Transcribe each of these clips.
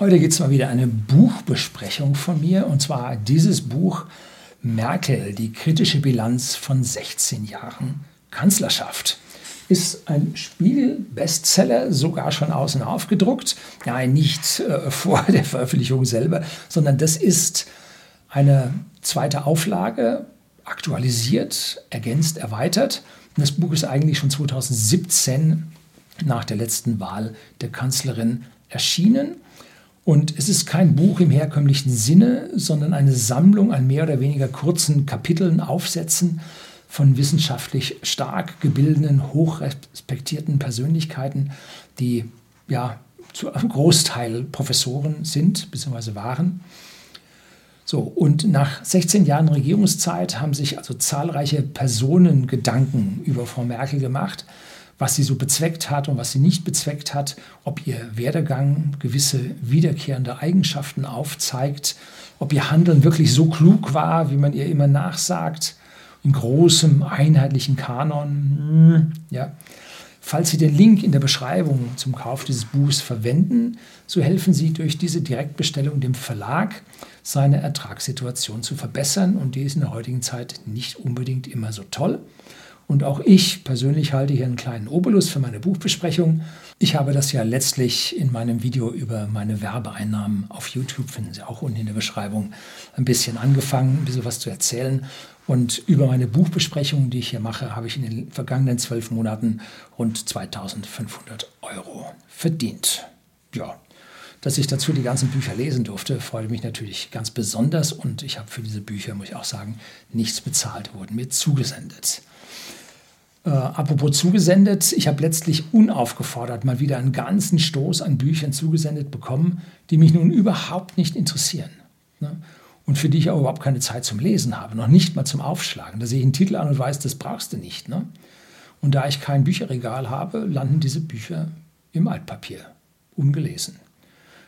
Heute gibt es mal wieder eine Buchbesprechung von mir und zwar dieses Buch Merkel, die kritische Bilanz von 16 Jahren Kanzlerschaft. Ist ein Spiegel-Bestseller, sogar schon außen aufgedruckt. Nein, nicht äh, vor der Veröffentlichung selber, sondern das ist eine zweite Auflage, aktualisiert, ergänzt, erweitert. Und das Buch ist eigentlich schon 2017 nach der letzten Wahl der Kanzlerin erschienen. Und es ist kein Buch im herkömmlichen Sinne, sondern eine Sammlung an mehr oder weniger kurzen Kapiteln, Aufsätzen von wissenschaftlich stark gebildeten, hochrespektierten Persönlichkeiten, die ja zu einem Großteil Professoren sind bzw. waren. So, und nach 16 Jahren Regierungszeit haben sich also zahlreiche Personen Gedanken über Frau Merkel gemacht was sie so bezweckt hat und was sie nicht bezweckt hat, ob ihr Werdegang gewisse wiederkehrende Eigenschaften aufzeigt, ob ihr Handeln wirklich so klug war, wie man ihr immer nachsagt, in großem einheitlichen Kanon. Hm, ja. Falls Sie den Link in der Beschreibung zum Kauf dieses Buchs verwenden, so helfen Sie durch diese Direktbestellung dem Verlag, seine Ertragssituation zu verbessern. Und die ist in der heutigen Zeit nicht unbedingt immer so toll. Und auch ich persönlich halte hier einen kleinen Obolus für meine Buchbesprechung. Ich habe das ja letztlich in meinem Video über meine Werbeeinnahmen auf YouTube, finden Sie auch unten in der Beschreibung, ein bisschen angefangen, ein bisschen was zu erzählen. Und über meine Buchbesprechungen, die ich hier mache, habe ich in den vergangenen zwölf Monaten rund 2500 Euro verdient. Ja, dass ich dazu die ganzen Bücher lesen durfte, freut mich natürlich ganz besonders. Und ich habe für diese Bücher, muss ich auch sagen, nichts bezahlt, wurden mir zugesendet. Äh, apropos zugesendet, ich habe letztlich unaufgefordert mal wieder einen ganzen Stoß an Büchern zugesendet bekommen, die mich nun überhaupt nicht interessieren. Ne? Und für die ich auch überhaupt keine Zeit zum Lesen habe, noch nicht mal zum Aufschlagen. Da sehe ich einen Titel an und weiß, das brauchst du nicht. Ne? Und da ich kein Bücherregal habe, landen diese Bücher im Altpapier, ungelesen.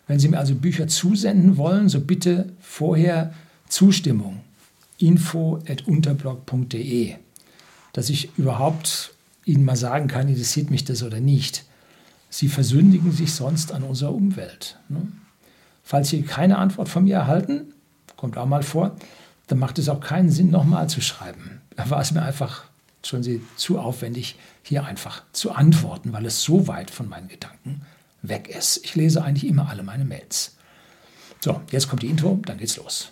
Wenn Sie mir also Bücher zusenden wollen, so bitte vorher Zustimmung info.unterblog.de dass ich überhaupt Ihnen mal sagen kann, interessiert mich das oder nicht. Sie versündigen sich sonst an unserer Umwelt. Ne? Falls Sie keine Antwort von mir erhalten, kommt auch mal vor, dann macht es auch keinen Sinn, nochmal zu schreiben. Da war es mir einfach schon zu aufwendig, hier einfach zu antworten, weil es so weit von meinen Gedanken weg ist. Ich lese eigentlich immer alle meine Mails. So, jetzt kommt die Intro, dann geht's los.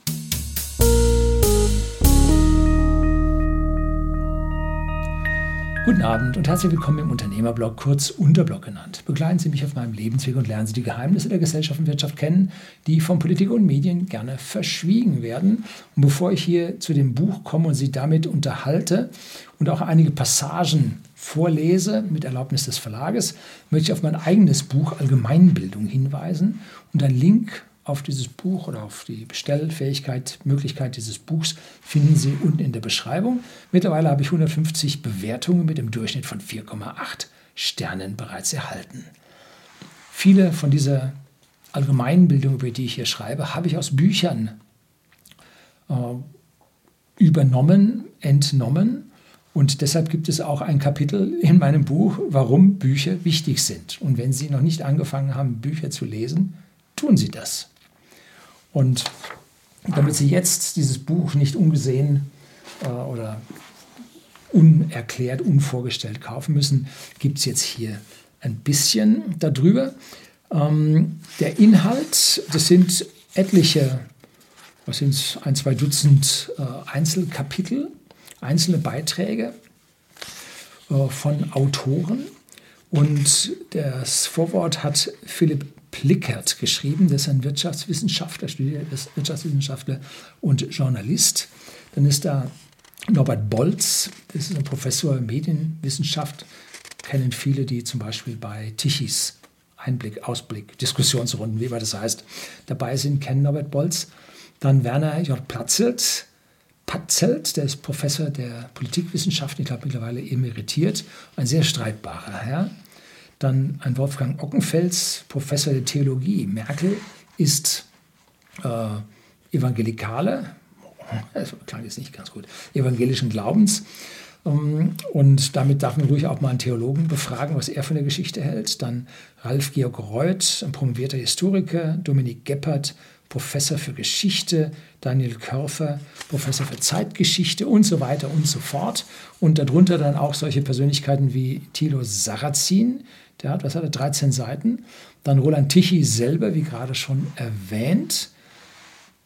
Guten Abend und herzlich willkommen im Unternehmerblog, kurz Unterblog genannt. Begleiten Sie mich auf meinem Lebensweg und lernen Sie die Geheimnisse der Gesellschaft und Wirtschaft kennen, die von Politik und Medien gerne verschwiegen werden. Und bevor ich hier zu dem Buch komme und Sie damit unterhalte und auch einige Passagen vorlese mit Erlaubnis des Verlages, möchte ich auf mein eigenes Buch Allgemeinbildung hinweisen und ein Link auf dieses Buch oder auf die Bestellfähigkeit, Möglichkeit dieses Buchs finden Sie unten in der Beschreibung. Mittlerweile habe ich 150 Bewertungen mit dem Durchschnitt von 4,8 Sternen bereits erhalten. Viele von dieser Allgemeinbildung, über die ich hier schreibe, habe ich aus Büchern äh, übernommen, entnommen. Und deshalb gibt es auch ein Kapitel in meinem Buch, warum Bücher wichtig sind. Und wenn Sie noch nicht angefangen haben, Bücher zu lesen, tun Sie das. Und damit Sie jetzt dieses Buch nicht ungesehen äh, oder unerklärt, unvorgestellt kaufen müssen, gibt es jetzt hier ein bisschen darüber. Ähm, der Inhalt, das sind etliche, was sind es, ein, zwei Dutzend äh, Einzelkapitel, einzelne Beiträge äh, von Autoren. Und das Vorwort hat Philipp Plickert geschrieben. Der ist ein Wirtschaftswissenschaftler, studiert Wirtschaftswissenschaftler und Journalist. Dann ist da Norbert Bolz, das ist ein Professor Medienwissenschaft, kennen viele, die zum Beispiel bei Tichys Einblick, Ausblick, Diskussionsrunden, wie immer das heißt, dabei sind, kennen Norbert Bolz. Dann Werner J. Platzelt, Patzelt, der ist Professor der Politikwissenschaften, ich glaube mittlerweile emeritiert, ein sehr streitbarer Herr. Dann ein Wolfgang Ockenfels, Professor der Theologie. Merkel ist äh, Evangelikale, das klang jetzt nicht ganz gut, evangelischen Glaubens. Ähm, und damit darf man ruhig auch mal einen Theologen befragen, was er von der Geschichte hält. Dann Ralf Georg Reuth, ein promovierter Historiker, Dominik Geppert, Professor für Geschichte, Daniel Körfer, Professor für Zeitgeschichte und so weiter und so fort. Und darunter dann auch solche Persönlichkeiten wie Thilo Sarrazin, der hat, was hat er, 13 Seiten. Dann Roland Tichy selber, wie gerade schon erwähnt,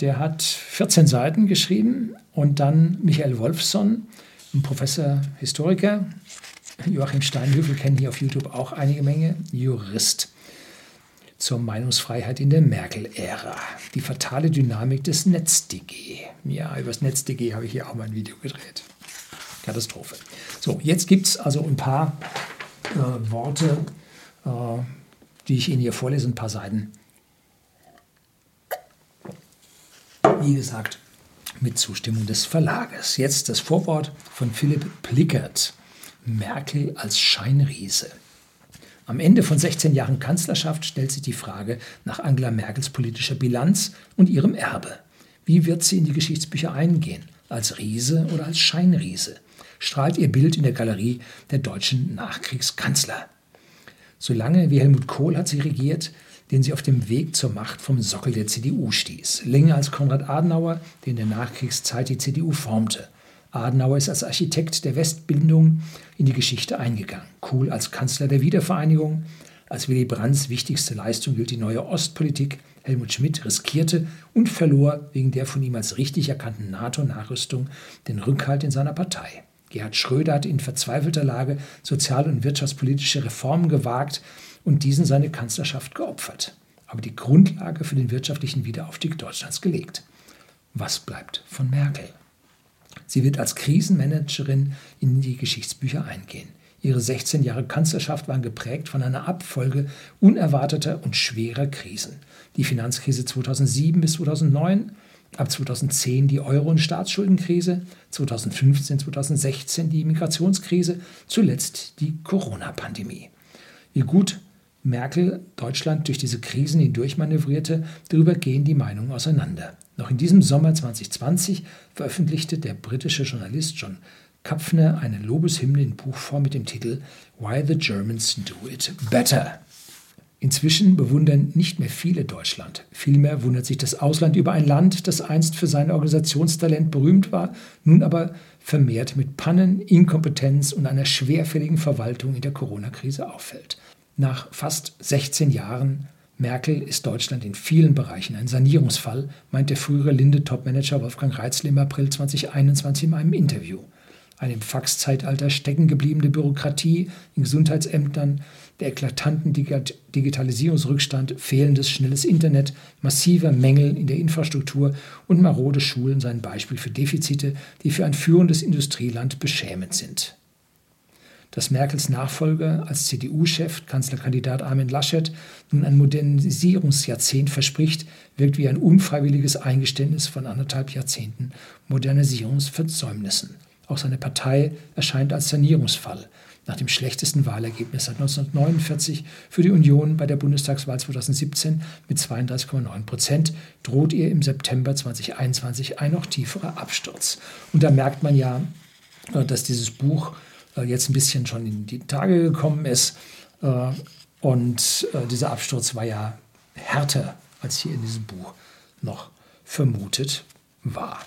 der hat 14 Seiten geschrieben. Und dann Michael Wolfson, ein Professor, Historiker. Joachim Steinhöfel kennen hier auf YouTube auch einige Menge, Jurist zur Meinungsfreiheit in der Merkel-Ära. Die fatale Dynamik des NetzDG. Ja, über das NetzDG habe ich hier auch mal ein Video gedreht. Katastrophe. So, jetzt gibt es also ein paar äh, Worte, äh, die ich Ihnen hier vorlese, ein paar Seiten. Wie gesagt, mit Zustimmung des Verlages. Jetzt das Vorwort von Philipp Plickert. Merkel als Scheinriese. Am Ende von 16 Jahren Kanzlerschaft stellt sich die Frage nach Angela Merkels politischer Bilanz und ihrem Erbe. Wie wird sie in die Geschichtsbücher eingehen? Als Riese oder als Scheinriese? Strahlt ihr Bild in der Galerie der deutschen Nachkriegskanzler? Solange wie Helmut Kohl hat sie regiert, den sie auf dem Weg zur Macht vom Sockel der CDU stieß. Länger als Konrad Adenauer, der in der Nachkriegszeit die CDU formte. Adenauer ist als Architekt der Westbindung in die Geschichte eingegangen. Kohl als Kanzler der Wiedervereinigung. Als Willy Brandts wichtigste Leistung gilt die neue Ostpolitik. Helmut Schmidt riskierte und verlor wegen der von ihm als richtig erkannten NATO-Nachrüstung den Rückhalt in seiner Partei. Gerhard Schröder hat in verzweifelter Lage sozial- und wirtschaftspolitische Reformen gewagt und diesen seine Kanzlerschaft geopfert. Aber die Grundlage für den wirtschaftlichen Wiederaufstieg Deutschlands gelegt. Was bleibt von Merkel? Sie wird als Krisenmanagerin in die Geschichtsbücher eingehen. Ihre 16 Jahre Kanzlerschaft waren geprägt von einer Abfolge unerwarteter und schwerer Krisen. Die Finanzkrise 2007 bis 2009, ab 2010 die Euro- und Staatsschuldenkrise, 2015, 2016 die Migrationskrise, zuletzt die Corona-Pandemie. Wie gut Merkel Deutschland durch diese Krisen hindurchmanövrierte, darüber gehen die Meinungen auseinander. Noch in diesem Sommer 2020 veröffentlichte der britische Journalist John Kapfner eine Lobeshymne in Buchform mit dem Titel Why the Germans Do It Better. Inzwischen bewundern nicht mehr viele Deutschland. Vielmehr wundert sich das Ausland über ein Land, das einst für sein Organisationstalent berühmt war, nun aber vermehrt mit Pannen, Inkompetenz und einer schwerfälligen Verwaltung in der Corona-Krise auffällt. Nach fast 16 Jahren Merkel ist Deutschland in vielen Bereichen ein Sanierungsfall, meint der frühere Linde-Topmanager Wolfgang Reitzl im April 2021 in einem Interview. Eine im Faxzeitalter stecken gebliebene Bürokratie in Gesundheitsämtern, der eklatanten Digitalisierungsrückstand, fehlendes schnelles Internet, massiver Mängel in der Infrastruktur und marode Schulen seien Beispiel für Defizite, die für ein führendes Industrieland beschämend sind dass Merkels Nachfolger als CDU-Chef, Kanzlerkandidat Armin Laschet, nun ein Modernisierungsjahrzehnt verspricht, wirkt wie ein unfreiwilliges Eingeständnis von anderthalb Jahrzehnten Modernisierungsversäumnissen. Auch seine Partei erscheint als Sanierungsfall. Nach dem schlechtesten Wahlergebnis seit 1949 für die Union bei der Bundestagswahl 2017 mit 32,9 Prozent droht ihr im September 2021 ein noch tieferer Absturz. Und da merkt man ja, äh, dass dieses Buch äh, jetzt ein bisschen schon in die Tage gekommen ist. Äh, und dieser Absturz war ja härter, als hier in diesem Buch noch vermutet war.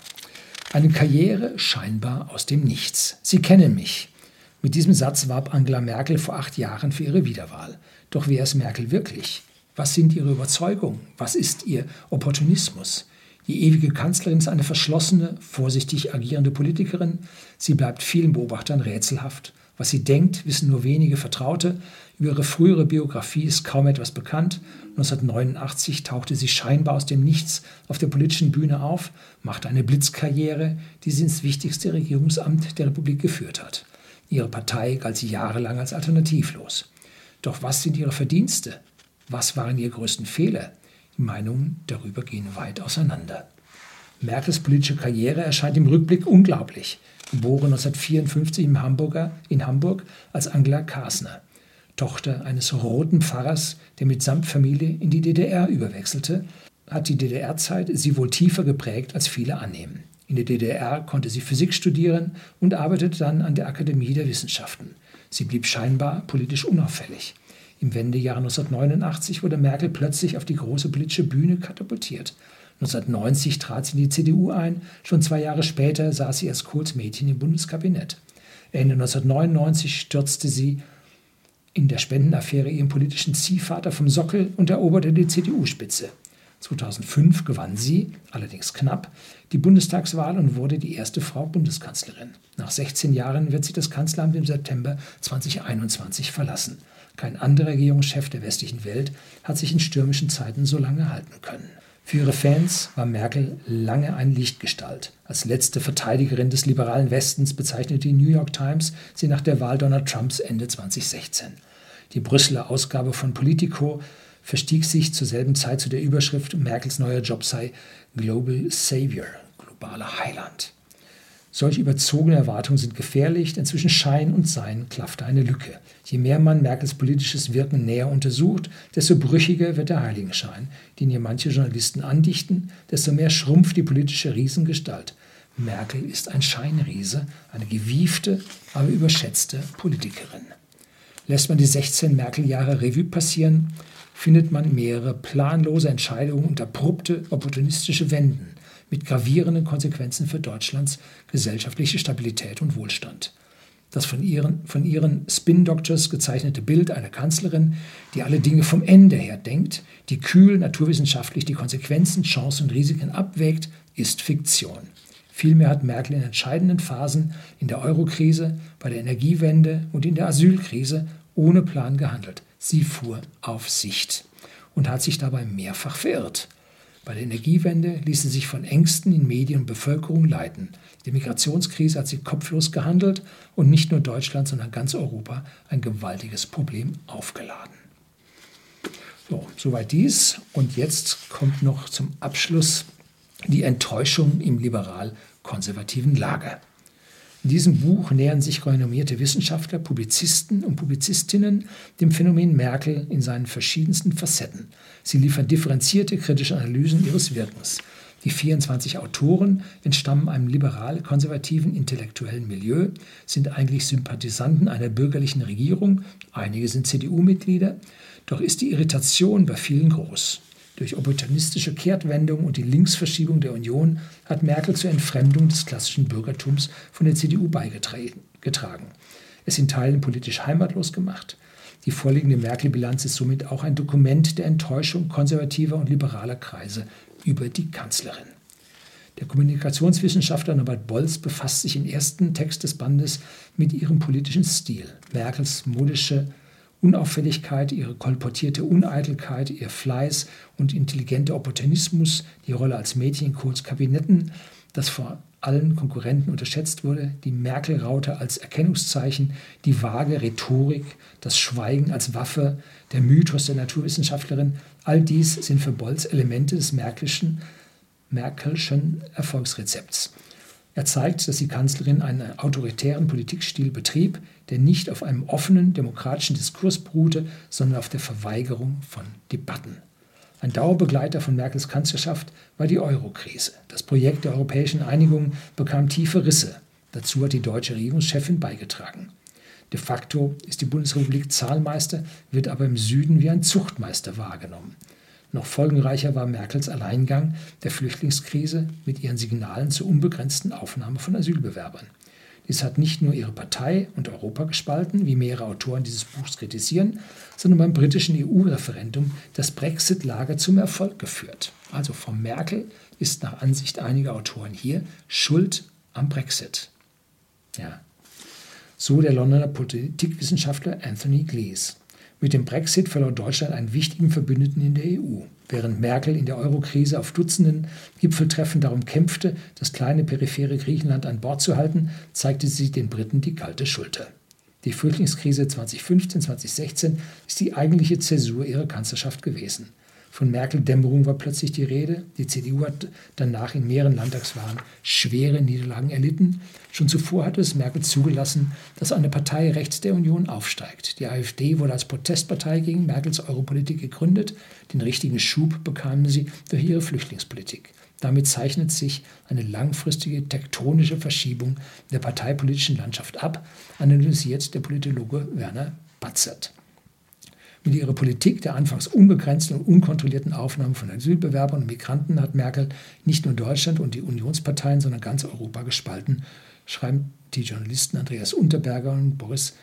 Eine Karriere scheinbar aus dem Nichts. Sie kennen mich. Mit diesem Satz warb Angela Merkel vor acht Jahren für ihre Wiederwahl. Doch wer ist Merkel wirklich? Was sind ihre Überzeugungen? Was ist ihr Opportunismus? Die ewige Kanzlerin ist eine verschlossene, vorsichtig agierende Politikerin. Sie bleibt vielen Beobachtern rätselhaft. Was sie denkt, wissen nur wenige Vertraute. Über ihre frühere Biografie ist kaum etwas bekannt. 1989 tauchte sie scheinbar aus dem Nichts auf der politischen Bühne auf, machte eine Blitzkarriere, die sie ins wichtigste Regierungsamt der Republik geführt hat. Ihre Partei galt sie jahrelang als alternativlos. Doch was sind ihre Verdienste? Was waren ihre größten Fehler? Die Meinungen darüber gehen weit auseinander. Merkels politische Karriere erscheint im Rückblick unglaublich. Geboren 1954 im Hamburger, in Hamburg als Angela Kasner, Tochter eines roten Pfarrers, der mitsamt Familie in die DDR überwechselte, hat die DDR-Zeit sie wohl tiefer geprägt, als viele annehmen. In der DDR konnte sie Physik studieren und arbeitete dann an der Akademie der Wissenschaften. Sie blieb scheinbar politisch unauffällig. Im Wendejahr 1989 wurde Merkel plötzlich auf die große politische Bühne katapultiert. 1990 trat sie in die CDU ein, schon zwei Jahre später saß sie als Kohls Mädchen im Bundeskabinett. Ende 1999 stürzte sie in der Spendenaffäre ihren politischen Ziehvater vom Sockel und eroberte die CDU-Spitze. 2005 gewann sie, allerdings knapp, die Bundestagswahl und wurde die erste Frau Bundeskanzlerin. Nach 16 Jahren wird sie das Kanzleramt im September 2021 verlassen. Kein anderer Regierungschef der westlichen Welt hat sich in stürmischen Zeiten so lange halten können. Für ihre Fans war Merkel lange ein Lichtgestalt. Als letzte Verteidigerin des liberalen Westens bezeichnete die New York Times sie nach der Wahl Donald Trumps Ende 2016. Die Brüsseler Ausgabe von Politico verstieg sich zur selben Zeit zu der Überschrift Merkels neuer Job sei Global Savior, globaler Heiland. Solche überzogene Erwartungen sind gefährlich, denn zwischen Schein und Sein klaffte eine Lücke. Je mehr man Merkels politisches Wirken näher untersucht, desto brüchiger wird der Heiligenschein, den ihr manche Journalisten andichten, desto mehr schrumpft die politische Riesengestalt. Merkel ist ein Scheinriese, eine gewiefte, aber überschätzte Politikerin. Lässt man die 16 Merkel-Jahre Revue passieren, findet man mehrere planlose Entscheidungen und abrupte opportunistische Wenden mit gravierenden Konsequenzen für Deutschlands gesellschaftliche Stabilität und Wohlstand. Das von ihren, von ihren Spin-Doctors gezeichnete Bild einer Kanzlerin, die alle Dinge vom Ende her denkt, die kühl naturwissenschaftlich die Konsequenzen, Chancen und Risiken abwägt, ist Fiktion. Vielmehr hat Merkel in entscheidenden Phasen in der Eurokrise, bei der Energiewende und in der Asylkrise ohne Plan gehandelt. Sie fuhr auf Sicht und hat sich dabei mehrfach verirrt. Bei der Energiewende ließ sie sich von Ängsten in Medien und Bevölkerung leiten. Die Migrationskrise hat sie kopflos gehandelt und nicht nur Deutschland, sondern ganz Europa ein gewaltiges Problem aufgeladen. So, soweit dies. Und jetzt kommt noch zum Abschluss die Enttäuschung im liberal-konservativen Lager. In diesem Buch nähern sich renommierte Wissenschaftler, Publizisten und Publizistinnen dem Phänomen Merkel in seinen verschiedensten Facetten. Sie liefern differenzierte kritische Analysen ihres Wirkens. Die 24 Autoren entstammen einem liberal-konservativen intellektuellen Milieu, sind eigentlich Sympathisanten einer bürgerlichen Regierung, einige sind CDU-Mitglieder, doch ist die Irritation bei vielen groß. Durch opportunistische Kehrtwendung und die Linksverschiebung der Union hat Merkel zur Entfremdung des klassischen Bürgertums von der CDU beigetragen. Es in Teilen politisch heimatlos gemacht. Die vorliegende Merkel-Bilanz ist somit auch ein Dokument der Enttäuschung konservativer und liberaler Kreise über die Kanzlerin. Der Kommunikationswissenschaftler Norbert Bolz befasst sich im ersten Text des Bandes mit ihrem politischen Stil. Merkels modische Unauffälligkeit, ihre kolportierte Uneitelkeit, ihr Fleiß und intelligenter Opportunismus, die Rolle als Mädchen Kohls Kabinetten, das vor allen Konkurrenten unterschätzt wurde, die Merkel-Raute als Erkennungszeichen, die vage Rhetorik, das Schweigen als Waffe, der Mythos der Naturwissenschaftlerin, all dies sind für Bolz Elemente des Merkelschen, Merkelschen Erfolgsrezepts. Er zeigt, dass die Kanzlerin einen autoritären Politikstil betrieb, der nicht auf einem offenen demokratischen Diskurs beruhte, sondern auf der Verweigerung von Debatten. Ein Dauerbegleiter von Merkels Kanzlerschaft war die Euro-Krise. Das Projekt der europäischen Einigung bekam tiefe Risse. Dazu hat die deutsche Regierungschefin beigetragen. De facto ist die Bundesrepublik Zahlmeister, wird aber im Süden wie ein Zuchtmeister wahrgenommen. Noch folgenreicher war Merkels Alleingang der Flüchtlingskrise mit ihren Signalen zur unbegrenzten Aufnahme von Asylbewerbern. Dies hat nicht nur ihre Partei und Europa gespalten, wie mehrere Autoren dieses Buchs kritisieren, sondern beim britischen EU-Referendum das Brexit-Lager zum Erfolg geführt. Also Frau Merkel ist nach Ansicht einiger Autoren hier schuld am Brexit. Ja. So der Londoner Politikwissenschaftler Anthony Glees. Mit dem Brexit verlor Deutschland einen wichtigen Verbündeten in der EU. Während Merkel in der Eurokrise auf Dutzenden Gipfeltreffen darum kämpfte, das kleine periphere Griechenland an Bord zu halten, zeigte sie den Briten die kalte Schulter. Die Flüchtlingskrise 2015-2016 ist die eigentliche Zäsur ihrer Kanzlerschaft gewesen. Von Merkel-Dämmerung war plötzlich die Rede. Die CDU hat danach in mehreren Landtagswahlen schwere Niederlagen erlitten. Schon zuvor hatte es Merkel zugelassen, dass eine Partei rechts der Union aufsteigt. Die AfD wurde als Protestpartei gegen Merkels Europolitik gegründet. Den richtigen Schub bekamen sie durch ihre Flüchtlingspolitik. Damit zeichnet sich eine langfristige tektonische Verschiebung der parteipolitischen Landschaft ab, analysiert der Politologe Werner Batzert. Mit ihrer Politik der anfangs unbegrenzten und unkontrollierten Aufnahme von Asylbewerbern und Migranten hat Merkel nicht nur Deutschland und die Unionsparteien, sondern ganz Europa gespalten, schreiben die Journalisten Andreas Unterberger und Boris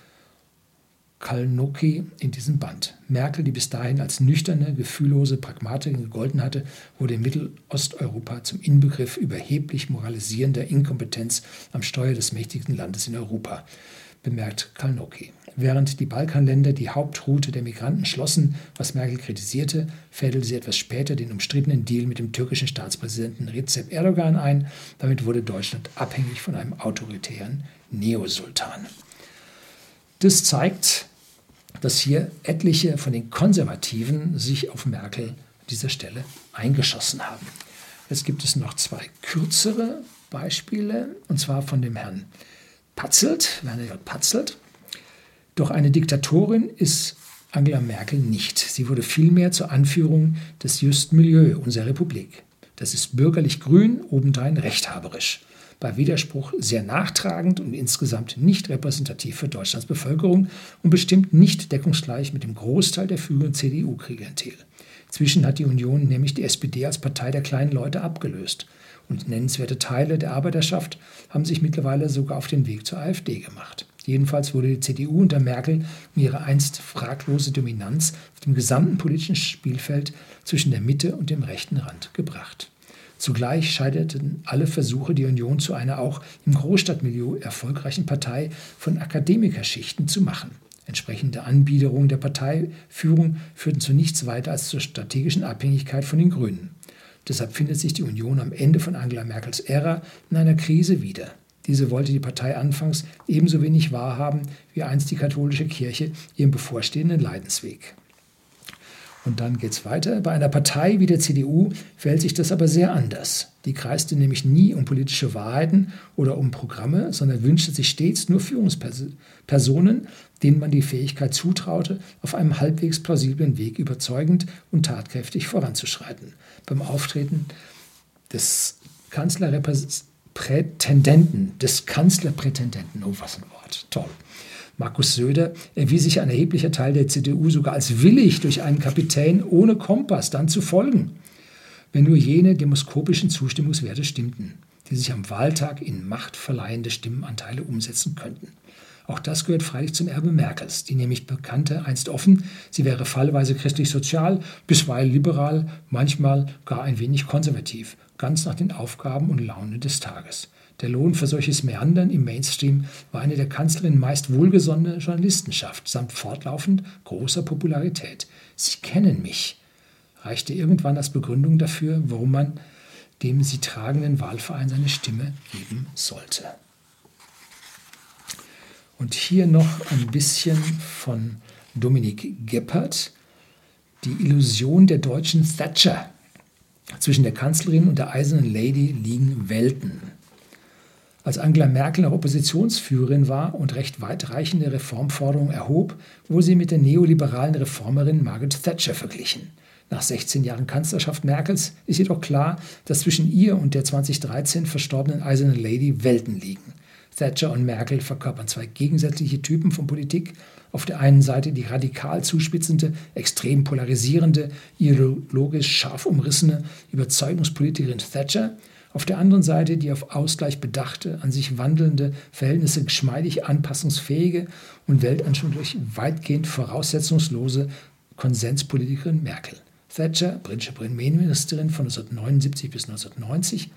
Kalnoki in diesem Band. Merkel, die bis dahin als nüchterne, gefühllose Pragmatikerin gegolten hatte, wurde in Mittelosteuropa zum Inbegriff überheblich moralisierender Inkompetenz am Steuer des mächtigsten Landes in Europa bemerkt Kalnoki. Während die Balkanländer die Hauptroute der Migranten schlossen, was Merkel kritisierte, fädelte sie etwas später den umstrittenen Deal mit dem türkischen Staatspräsidenten Recep Erdogan ein. Damit wurde Deutschland abhängig von einem autoritären Neosultan. Das zeigt, dass hier etliche von den Konservativen sich auf Merkel an dieser Stelle eingeschossen haben. Jetzt gibt es noch zwei kürzere Beispiele, und zwar von dem Herrn Patzelt, Werner J. Patzelt. Doch eine Diktatorin ist Angela Merkel nicht. Sie wurde vielmehr zur Anführung des Just Milieu unserer Republik. Das ist bürgerlich grün, obendrein rechthaberisch. Bei Widerspruch sehr nachtragend und insgesamt nicht repräsentativ für Deutschlands Bevölkerung und bestimmt nicht deckungsgleich mit dem Großteil der früheren CDU-Klientel. Zwischen hat die Union nämlich die SPD als Partei der kleinen Leute abgelöst und nennenswerte Teile der Arbeiterschaft haben sich mittlerweile sogar auf den Weg zur AfD gemacht. Jedenfalls wurde die CDU unter Merkel um ihre einst fraglose Dominanz auf dem gesamten politischen Spielfeld zwischen der Mitte und dem rechten Rand gebracht. Zugleich scheiterten alle Versuche, die Union zu einer auch im Großstadtmilieu erfolgreichen Partei von Akademikerschichten zu machen. Entsprechende Anbiederungen der Parteiführung führten zu nichts weiter als zur strategischen Abhängigkeit von den Grünen. Deshalb findet sich die Union am Ende von Angela Merkels Ära in einer Krise wieder. Diese wollte die Partei anfangs ebenso wenig wahrhaben wie einst die katholische Kirche ihren bevorstehenden Leidensweg. Und dann geht es weiter. Bei einer Partei wie der CDU verhält sich das aber sehr anders. Die kreiste nämlich nie um politische Wahrheiten oder um Programme, sondern wünschte sich stets nur Führungspersonen, denen man die Fähigkeit zutraute, auf einem halbwegs plausiblen Weg überzeugend und tatkräftig voranzuschreiten. Beim Auftreten des Kanzlerprätendenten, des Kanzlerprätendenten, oh was ein Wort, toll. Markus Söder erwies sich ein erheblicher Teil der CDU sogar als willig, durch einen Kapitän ohne Kompass dann zu folgen, wenn nur jene demoskopischen Zustimmungswerte stimmten, die sich am Wahltag in machtverleihende Stimmenanteile umsetzen könnten. Auch das gehört freilich zum Erbe Merkels, die nämlich bekannte einst offen, sie wäre fallweise christlich-sozial, bisweilen liberal, manchmal gar ein wenig konservativ, ganz nach den Aufgaben und Launen des Tages. Der Lohn für solches Meandern im Mainstream war eine der Kanzlerin meist wohlgesonnene Journalistenschaft samt fortlaufend großer Popularität. Sie kennen mich, reichte irgendwann als Begründung dafür, warum man dem sie tragenden Wahlverein seine Stimme geben sollte. Und hier noch ein bisschen von Dominik Geppert, die Illusion der deutschen Thatcher. Zwischen der Kanzlerin und der eisernen Lady liegen Welten. Als Angela Merkel noch Oppositionsführerin war und recht weitreichende Reformforderungen erhob, wurde sie mit der neoliberalen Reformerin Margaret Thatcher verglichen. Nach 16 Jahren Kanzlerschaft Merkels ist jedoch klar, dass zwischen ihr und der 2013 verstorbenen Eisernen Lady Welten liegen. Thatcher und Merkel verkörpern zwei gegensätzliche Typen von Politik. Auf der einen Seite die radikal zuspitzende, extrem polarisierende, ideologisch scharf umrissene Überzeugungspolitikerin Thatcher auf der anderen Seite die auf Ausgleich bedachte, an sich wandelnde, Verhältnisse geschmeidig anpassungsfähige und weltanschaulich weitgehend voraussetzungslose Konsenspolitikerin Merkel. Thatcher, britische Premierministerin von 1979 bis 1990,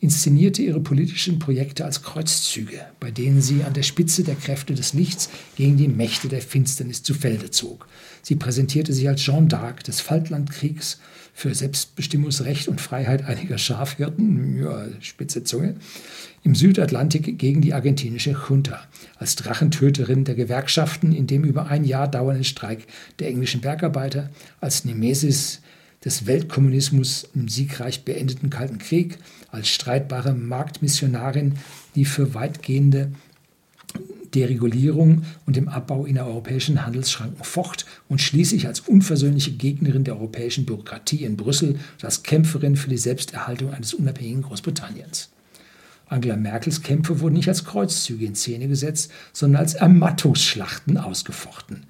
inszenierte ihre politischen Projekte als Kreuzzüge, bei denen sie an der Spitze der Kräfte des Lichts gegen die Mächte der Finsternis zu Felde zog. Sie präsentierte sich als Jeanne d'Arc des Falklandkriegs für Selbstbestimmungsrecht und Freiheit einiger Schafhirten, ja, spitze Zunge, im Südatlantik gegen die argentinische Junta, als Drachentöterin der Gewerkschaften in dem über ein Jahr dauernden Streik der englischen Bergarbeiter, als Nemesis des Weltkommunismus im siegreich beendeten Kalten Krieg, als streitbare Marktmissionarin, die für weitgehende Deregulierung und dem Abbau in der europäischen Handelsschranken focht und schließlich als unversöhnliche Gegnerin der europäischen Bürokratie in Brüssel als Kämpferin für die Selbsterhaltung eines unabhängigen Großbritanniens. Angela Merkels Kämpfe wurden nicht als Kreuzzüge in Szene gesetzt, sondern als Ermattungsschlachten ausgefochten.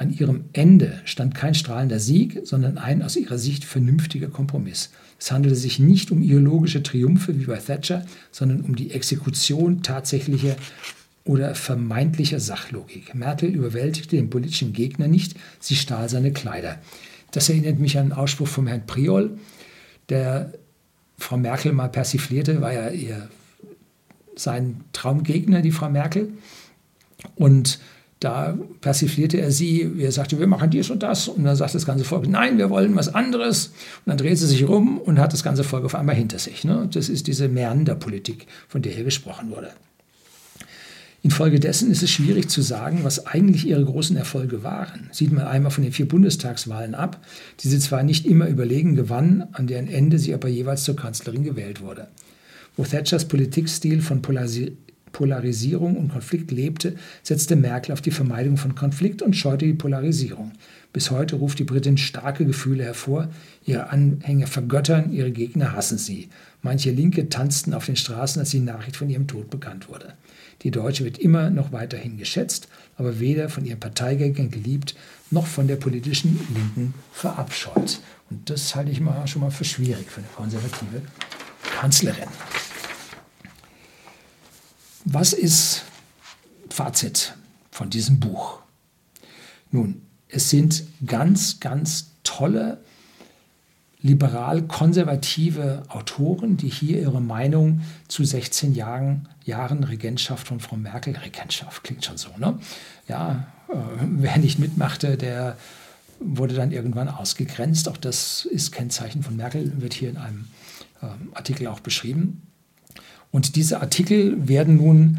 An ihrem Ende stand kein strahlender Sieg, sondern ein aus ihrer Sicht vernünftiger Kompromiss. Es handelte sich nicht um ideologische Triumphe wie bei Thatcher, sondern um die Exekution tatsächlicher oder vermeintlicher Sachlogik. Merkel überwältigte den politischen Gegner nicht, sie stahl seine Kleider. Das erinnert mich an einen Ausspruch von Herrn Priol, der Frau Merkel mal persiflierte, war ja ihr sein Traumgegner, die Frau Merkel. Und da persiflierte er sie, er sagte, wir machen dies und das. Und dann sagt das ganze Volk, nein, wir wollen was anderes. Und dann dreht sie sich rum und hat das ganze Volk auf einmal hinter sich. Ne? Das ist diese Meander-Politik, von der hier gesprochen wurde. Infolgedessen ist es schwierig zu sagen, was eigentlich ihre großen Erfolge waren. Sieht man einmal von den vier Bundestagswahlen ab, die sie zwar nicht immer überlegen gewann, an deren Ende sie aber jeweils zur Kanzlerin gewählt wurde. Wo Thatchers Politikstil von Polarisi Polarisierung und Konflikt lebte, setzte Merkel auf die Vermeidung von Konflikt und scheute die Polarisierung. Bis heute ruft die Britin starke Gefühle hervor. Ihre Anhänger vergöttern, ihre Gegner hassen sie. Manche Linke tanzten auf den Straßen, als die Nachricht von ihrem Tod bekannt wurde. Die Deutsche wird immer noch weiterhin geschätzt, aber weder von ihren Parteigängern geliebt, noch von der politischen Linken verabscheut. Und das halte ich mal schon mal für schwierig für eine konservative Kanzlerin. Was ist Fazit von diesem Buch? Nun, es sind ganz, ganz tolle liberal-konservative Autoren, die hier ihre Meinung zu 16 Jahren, Jahren Regentschaft von Frau Merkel, Regentschaft klingt schon so, ne? Ja, äh, wer nicht mitmachte, der wurde dann irgendwann ausgegrenzt. Auch das ist Kennzeichen von Merkel, wird hier in einem äh, Artikel auch beschrieben. Und diese Artikel werden nun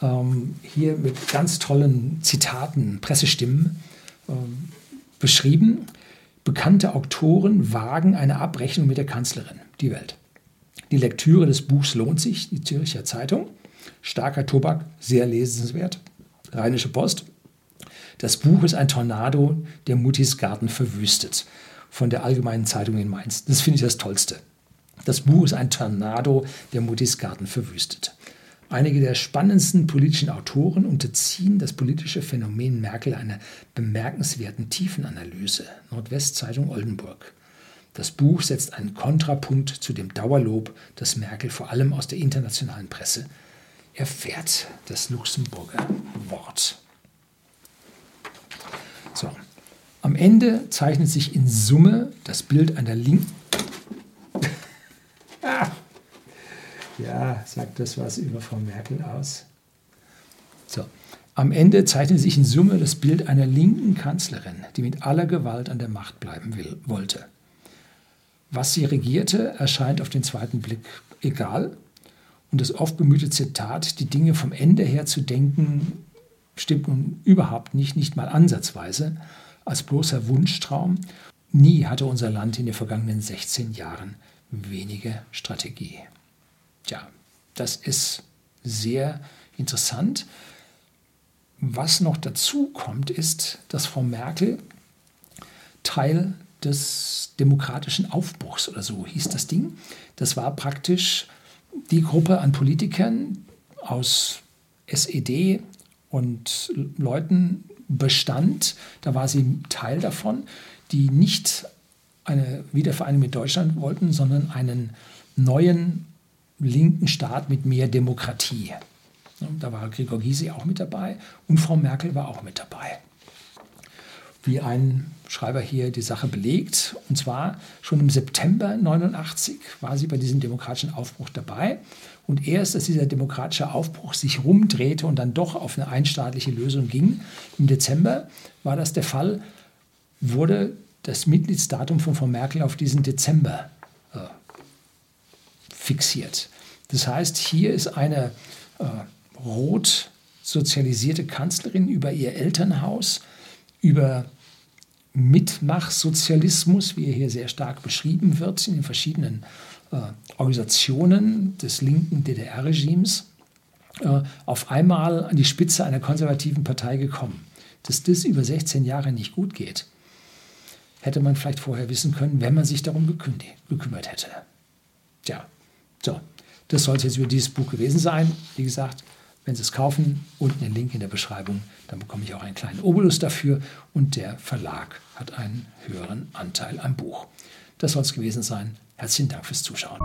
ähm, hier mit ganz tollen Zitaten, Pressestimmen ähm, beschrieben. Bekannte Autoren wagen eine Abrechnung mit der Kanzlerin, die Welt. Die Lektüre des Buchs lohnt sich, die Zürcher Zeitung. Starker Tobak, sehr lesenswert. Rheinische Post. Das Buch ist ein Tornado, der Muttis Garten verwüstet. Von der Allgemeinen Zeitung in Mainz. Das finde ich das Tollste. Das Buch ist ein Tornado, der Muttis Garten verwüstet. Einige der spannendsten politischen Autoren unterziehen das politische Phänomen Merkel einer bemerkenswerten Tiefenanalyse. Nordwestzeitung Oldenburg. Das Buch setzt einen Kontrapunkt zu dem Dauerlob, das Merkel vor allem aus der internationalen Presse erfährt. Das Luxemburger Wort. So. Am Ende zeichnet sich in Summe das Bild einer linken Ja, sagt das was über Frau Merkel aus? So. Am Ende zeichnet sich in Summe das Bild einer linken Kanzlerin, die mit aller Gewalt an der Macht bleiben will, wollte. Was sie regierte, erscheint auf den zweiten Blick egal. Und das oft bemühte Zitat, die Dinge vom Ende her zu denken, stimmt nun überhaupt nicht, nicht mal ansatzweise, als bloßer Wunschtraum. Nie hatte unser Land in den vergangenen 16 Jahren wenige Strategie. Tja, das ist sehr interessant. Was noch dazu kommt, ist, dass Frau Merkel Teil des demokratischen Aufbruchs oder so hieß das Ding. Das war praktisch die Gruppe an Politikern aus SED und Leuten bestand, da war sie Teil davon, die nicht eine Wiedervereinigung mit Deutschland wollten, sondern einen neuen linken Staat mit mehr Demokratie. Da war Gregor Gysi auch mit dabei und Frau Merkel war auch mit dabei. Wie ein Schreiber hier die Sache belegt. Und zwar schon im September 89 war sie bei diesem demokratischen Aufbruch dabei. Und erst, als dieser demokratische Aufbruch sich rumdrehte und dann doch auf eine einstaatliche Lösung ging, im Dezember war das der Fall, wurde das Mitgliedsdatum von Frau Merkel auf diesen Dezember äh, fixiert. Das heißt, hier ist eine äh, rot sozialisierte Kanzlerin über ihr Elternhaus, über Mitmachsozialismus, wie er hier sehr stark beschrieben wird in den verschiedenen äh, Organisationen des linken DDR-Regimes, äh, auf einmal an die Spitze einer konservativen Partei gekommen. Dass das über 16 Jahre nicht gut geht, hätte man vielleicht vorher wissen können, wenn man sich darum gekümmert hätte. Tja, so, das soll es jetzt über dieses Buch gewesen sein. Wie gesagt, wenn Sie es kaufen, unten den Link in der Beschreibung, dann bekomme ich auch einen kleinen Obolus dafür und der Verlag hat einen höheren Anteil am Buch. Das soll es gewesen sein. Herzlichen Dank fürs Zuschauen.